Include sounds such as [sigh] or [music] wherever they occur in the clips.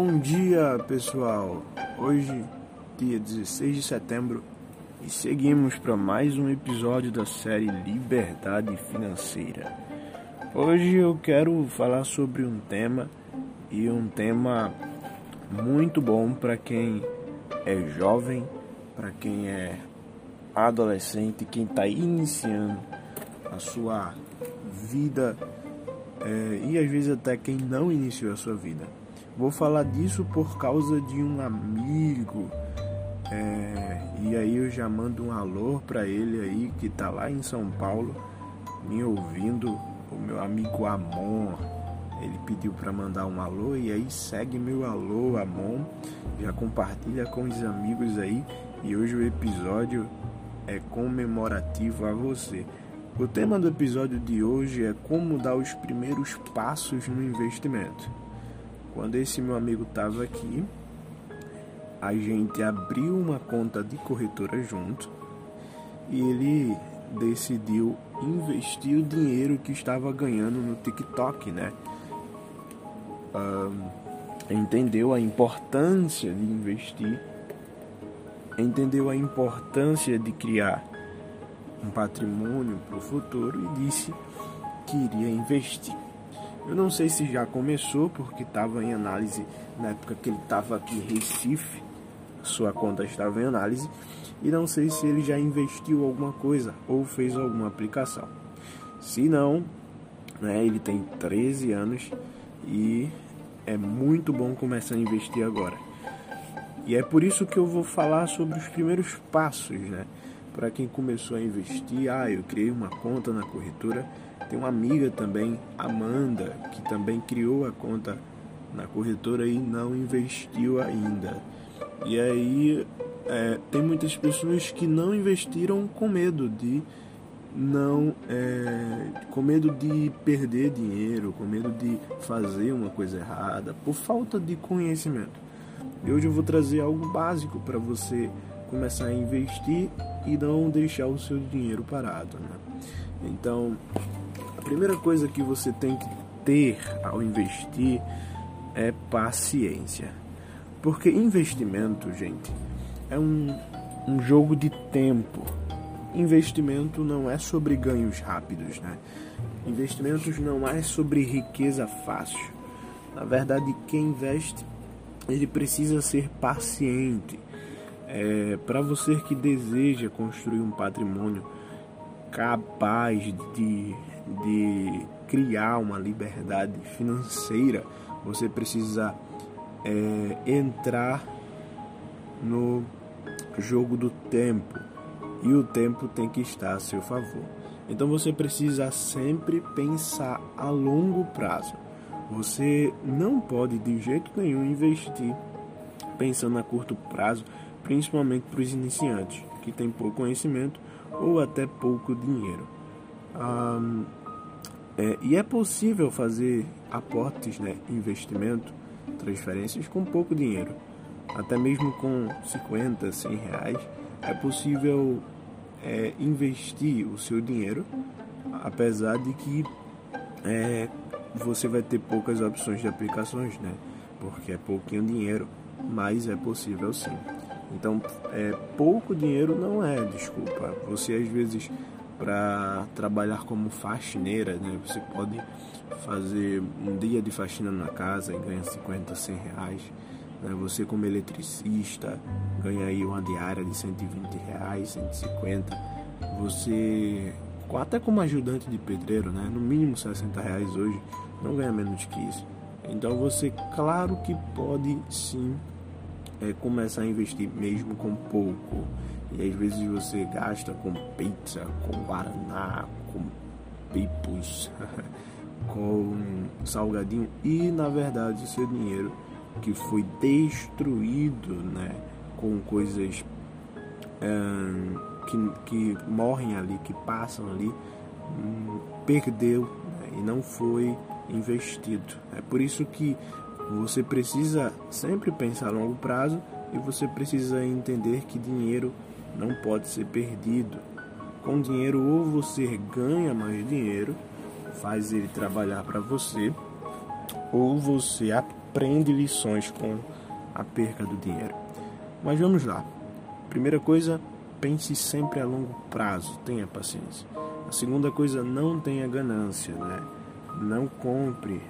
Bom dia, pessoal. Hoje, dia 16 de setembro, e seguimos para mais um episódio da série Liberdade Financeira. Hoje eu quero falar sobre um tema e um tema muito bom para quem é jovem, para quem é adolescente, quem está iniciando a sua vida é, e às vezes até quem não iniciou a sua vida. Vou falar disso por causa de um amigo. É, e aí eu já mando um alô para ele aí que tá lá em São Paulo me ouvindo, o meu amigo Amon. Ele pediu para mandar um alô e aí segue meu alô Amon, já compartilha com os amigos aí e hoje o episódio é comemorativo a você. O tema do episódio de hoje é como dar os primeiros passos no investimento. Quando esse meu amigo estava aqui, a gente abriu uma conta de corretora junto e ele decidiu investir o dinheiro que estava ganhando no TikTok, né? Um, entendeu a importância de investir, entendeu a importância de criar um patrimônio para o futuro e disse que iria investir. Eu não sei se já começou, porque estava em análise na época que ele estava aqui em Recife, sua conta estava em análise, e não sei se ele já investiu alguma coisa ou fez alguma aplicação. Se não, né, ele tem 13 anos e é muito bom começar a investir agora. E é por isso que eu vou falar sobre os primeiros passos, né? Para quem começou a investir, ah, eu criei uma conta na corretora. Tem uma amiga também, Amanda, que também criou a conta na corretora e não investiu ainda. E aí é, tem muitas pessoas que não investiram com medo de não é, com medo de perder dinheiro, com medo de fazer uma coisa errada, por falta de conhecimento. E hoje eu vou trazer algo básico para você começar a investir e não deixar o seu dinheiro parado. Né? Então, a primeira coisa que você tem que ter ao investir é paciência. Porque investimento, gente, é um, um jogo de tempo. Investimento não é sobre ganhos rápidos, né? Investimentos não é sobre riqueza fácil. Na verdade, quem investe, ele precisa ser paciente é, para você que deseja construir um patrimônio capaz de, de criar uma liberdade financeira, você precisa é, entrar no jogo do tempo e o tempo tem que estar a seu favor. Então você precisa sempre pensar a longo prazo. Você não pode de jeito nenhum investir pensando a curto prazo, principalmente para os iniciantes que têm pouco conhecimento ou até pouco dinheiro. É, e é possível fazer aportes, né, investimento, transferências com pouco dinheiro, até mesmo com 50, 100 reais, é possível é, investir o seu dinheiro, apesar de que é, você vai ter poucas opções de aplicações, né? Porque é pouquinho dinheiro, mas é possível sim. Então, é, pouco dinheiro não é desculpa. Você às vezes para trabalhar como faxineira, né? Você pode fazer um dia de faxina na casa e ganha 50, 100 reais. Né? Você como eletricista ganha aí uma diária de 120 reais, 150. Você até como ajudante de pedreiro, né? No mínimo 60 reais hoje, não ganha menos que isso. Então você, claro que pode sim é, começar a investir mesmo com pouco. E às vezes você gasta com pizza, com guaraná, com pipos, [laughs] com salgadinho e na verdade seu dinheiro que foi destruído, né, com coisas que, que morrem ali, que passam ali, hum, perdeu né, e não foi investido. É por isso que você precisa sempre pensar a longo prazo e você precisa entender que dinheiro não pode ser perdido. Com dinheiro, ou você ganha mais dinheiro, faz ele trabalhar para você, ou você aprende lições com a perca do dinheiro. Mas vamos lá. Primeira coisa, pense sempre a longo prazo, tenha paciência. A segunda coisa, não tenha ganância, né? Não compre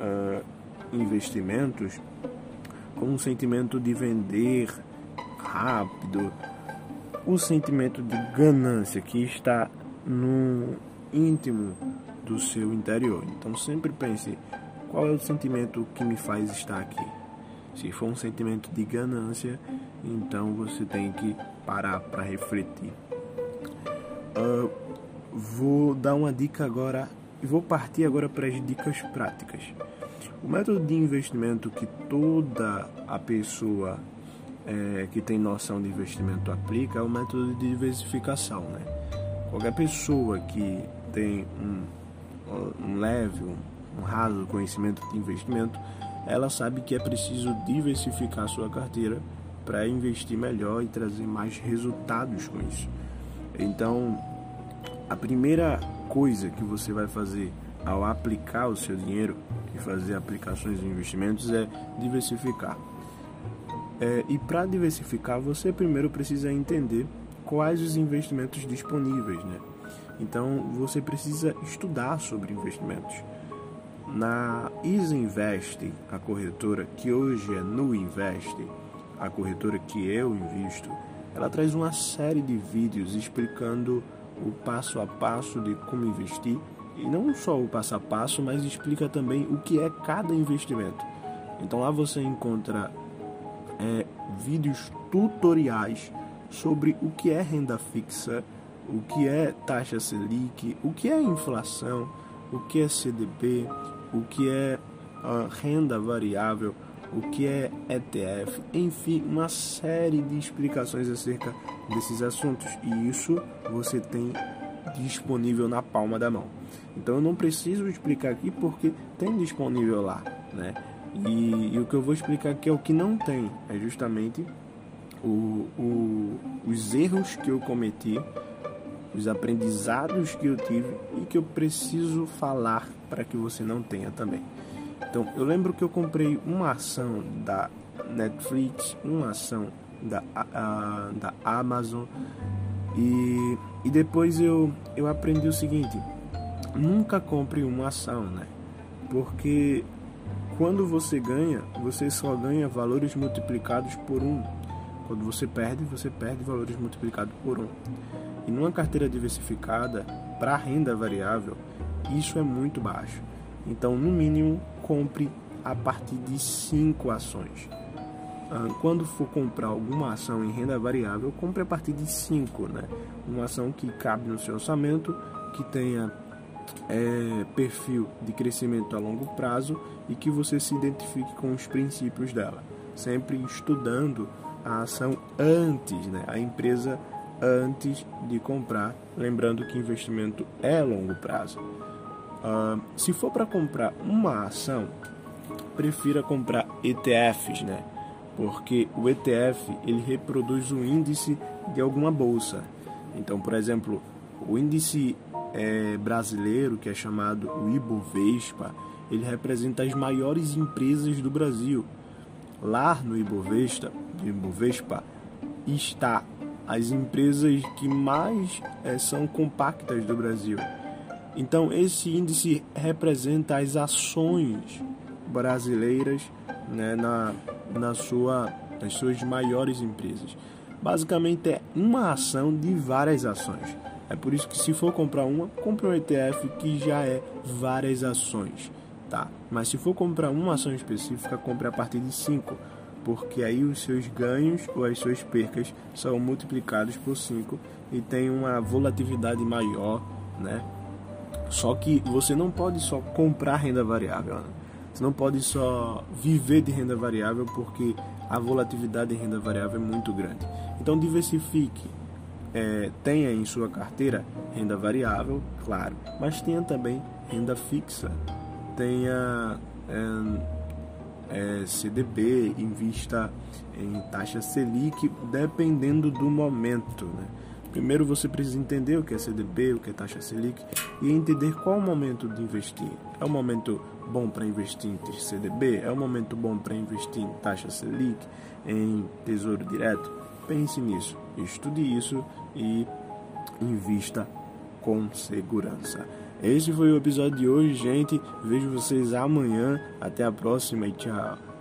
uh, investimentos com um sentimento de vender rápido, o sentimento de ganância que está no íntimo do seu interior. Então sempre pense qual é o sentimento que me faz estar aqui. Se for um sentimento de ganância, então você tem que parar para refletir. Uh, vou dar uma dica agora e vou partir agora para as dicas práticas. O método de investimento que toda a pessoa é, que tem noção de investimento aplica é o método de diversificação. Né? Qualquer pessoa que tem um, um leve, um, um raso conhecimento de investimento, ela sabe que é preciso diversificar sua carteira para investir melhor e trazer mais resultados com isso. Então, a primeira coisa que você vai fazer ao aplicar o seu dinheiro e fazer aplicações de investimentos é diversificar. É, e para diversificar, você primeiro precisa entender quais os investimentos disponíveis, né? Então você precisa estudar sobre investimentos. Na Isinvest, a corretora que hoje é no Invest, a corretora que eu invisto, ela traz uma série de vídeos explicando o passo a passo de como investir e não só o passo a passo, mas explica também o que é cada investimento. Então lá você encontra é, vídeos tutoriais sobre o que é renda fixa, o que é taxa Selic, o que é inflação, o que é CDB, o que é renda variável, o que é ETF, enfim, uma série de explicações acerca desses assuntos. E isso você tem disponível na palma da mão. Então eu não preciso explicar aqui porque tem disponível lá, né? E, e o que eu vou explicar aqui é o que não tem, é justamente o, o, os erros que eu cometi, os aprendizados que eu tive e que eu preciso falar para que você não tenha também. Então, eu lembro que eu comprei uma ação da Netflix, uma ação da, a, da Amazon e, e depois eu, eu aprendi o seguinte: nunca compre uma ação, né? Porque quando você ganha, você só ganha valores multiplicados por um. Quando você perde, você perde valores multiplicados por um. E numa carteira diversificada, para renda variável, isso é muito baixo. Então, no mínimo, compre a partir de 5 ações. Ah, quando for comprar alguma ação em renda variável, compre a partir de 5, né? Uma ação que cabe no seu orçamento, que tenha é, perfil de crescimento a longo prazo e que você se identifique com os princípios dela. Sempre estudando a ação antes, né? A empresa antes de comprar, lembrando que investimento é longo prazo. Uh, se for para comprar uma ação, prefira comprar ETFs, né? Porque o ETF ele reproduz o índice de alguma bolsa. Então, por exemplo, o índice é, brasileiro, que é chamado o Ibovespa, ele representa as maiores empresas do Brasil. Lá no Ibovespa, Ibovespa está as empresas que mais é, são compactas do Brasil. Então, esse índice representa as ações brasileiras né, na, na sua, nas suas maiores empresas. Basicamente, é uma ação de várias ações. É por isso que se for comprar uma, compre um ETF que já é várias ações, tá? Mas se for comprar uma ação específica, compre a partir de 5, porque aí os seus ganhos ou as suas percas são multiplicados por 5 e tem uma volatilidade maior, né? Só que você não pode só comprar renda variável, né? Você não pode só viver de renda variável porque a volatilidade em renda variável é muito grande. Então diversifique é, tenha em sua carteira renda variável, claro, mas tenha também renda fixa, tenha é, é, CDB, invista em taxa Selic, dependendo do momento, né? Primeiro você precisa entender o que é CDB, o que é taxa Selic e entender qual o momento de investir. É o momento bom para investir em CDB? É o momento bom para investir em taxa Selic, em tesouro direto? Pense nisso, estude isso e invista com segurança. Esse foi o episódio de hoje, gente. Vejo vocês amanhã. Até a próxima e tchau.